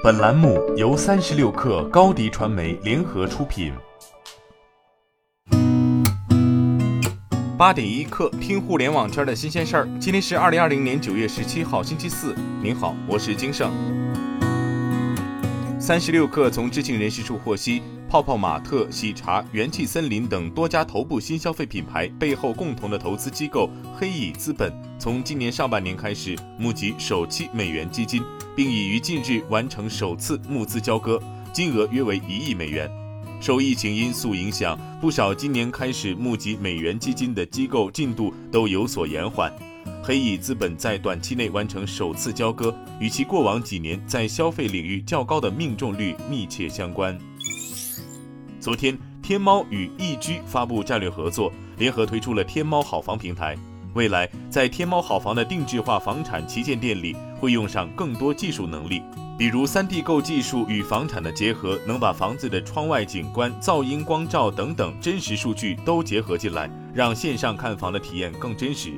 本栏目由三十六氪高低传媒联合出品。八点一刻，听互联网圈的新鲜事儿。今天是二零二零年九月十七号，星期四。您好，我是金盛。三十六氪从知情人士处获悉，泡泡玛特、喜茶、元气森林等多家头部新消费品牌背后共同的投资机构黑蚁资本，从今年上半年开始募集首期美元基金。并已于近日完成首次募资交割，金额约为一亿美元。受疫情因素影响，不少今年开始募集美元基金的机构进度都有所延缓。黑蚁资本在短期内完成首次交割，与其过往几年在消费领域较高的命中率密切相关。昨天，天猫与易居发布战略合作，联合推出了天猫好房平台。未来，在天猫好房的定制化房产旗舰店里，会用上更多技术能力，比如 3D 购技术与房产的结合，能把房子的窗外景观、噪音、光照等等真实数据都结合进来，让线上看房的体验更真实。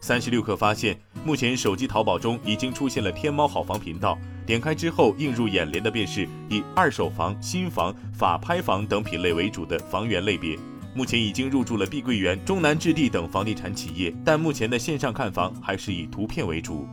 三十六氪发现，目前手机淘宝中已经出现了天猫好房频道，点开之后映入眼帘的便是以二手房、新房、法拍房等品类为主的房源类别。目前已经入驻了碧桂园、中南置地等房地产企业，但目前的线上看房还是以图片为主。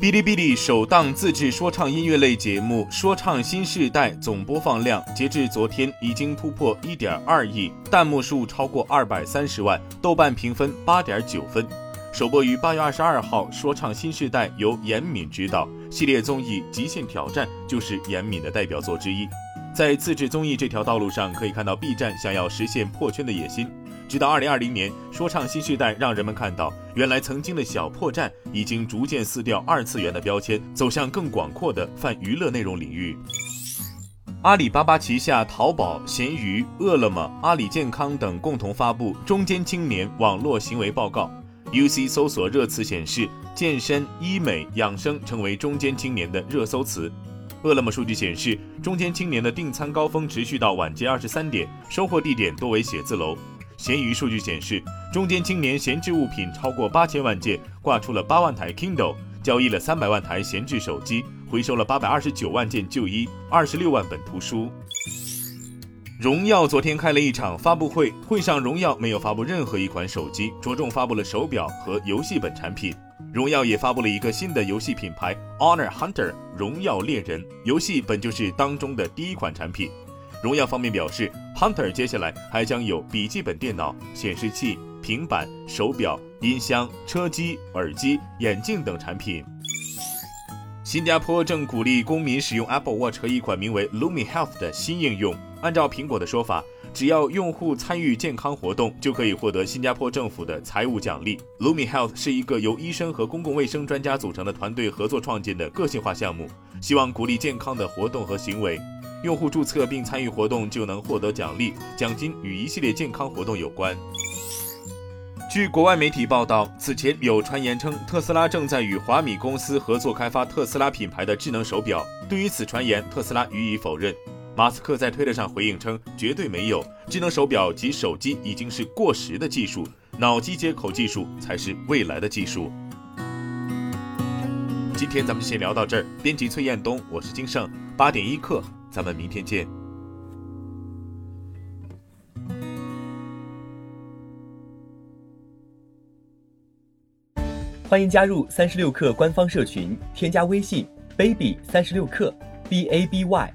哔哩哔哩首档自制说唱音乐类节目《说唱新时代》总播放量截至昨天已经突破一点二亿，弹幕数超过二百三十万，豆瓣评分八点九分。首播于八月二十二号，《说唱新时代》由严敏执导，系列综艺《极限挑战》就是严敏的代表作之一。在自制综艺这条道路上，可以看到 B 站想要实现破圈的野心。直到二零二零年，说唱新时代让人们看到，原来曾经的小破站已经逐渐撕掉二次元的标签，走向更广阔的泛娱乐内容领域。阿里巴巴旗下淘宝、闲鱼、饿了么、阿里健康等共同发布《中间青年网络行为报告》，UC 搜索热词显示，健身、医美、养生成为中间青年的热搜词。饿了么数据显示，中间青年的订餐高峰持续到晚间二十三点，收货地点多为写字楼。闲鱼数据显示，中间青年闲置物品超过八千万件，挂出了八万台 Kindle，交易了三百万台闲置手机，回收了八百二十九万件旧衣，二十六万本图书。荣耀昨天开了一场发布会，会上荣耀没有发布任何一款手机，着重发布了手表和游戏本产品。荣耀也发布了一个新的游戏品牌 Honor Hunter 荣耀猎人游戏，本就是当中的第一款产品。荣耀方面表示，Hunter 接下来还将有笔记本电脑、显示器、平板、手表、音箱、车机、耳机、眼镜等产品。新加坡正鼓励公民使用 Apple Watch 和一款名为 Lumi Health 的新应用。按照苹果的说法。只要用户参与健康活动，就可以获得新加坡政府的财务奖励。Lumi Health 是一个由医生和公共卫生专家组成的团队合作创建的个性化项目，希望鼓励健康的活动和行为。用户注册并参与活动就能获得奖励，奖金与一系列健康活动有关。据国外媒体报道，此前有传言称特斯拉正在与华米公司合作开发特斯拉品牌的智能手表。对于此传言，特斯拉予以否认。马斯克在推特上回应称：“绝对没有，智能手表及手机已经是过时的技术，脑机接口技术才是未来的技术。”今天咱们先聊到这儿。编辑崔彦东，我是金盛，八点一刻，咱们明天见。欢迎加入三十六氪官方社群，添加微信 baby 三十六氪 b a b y。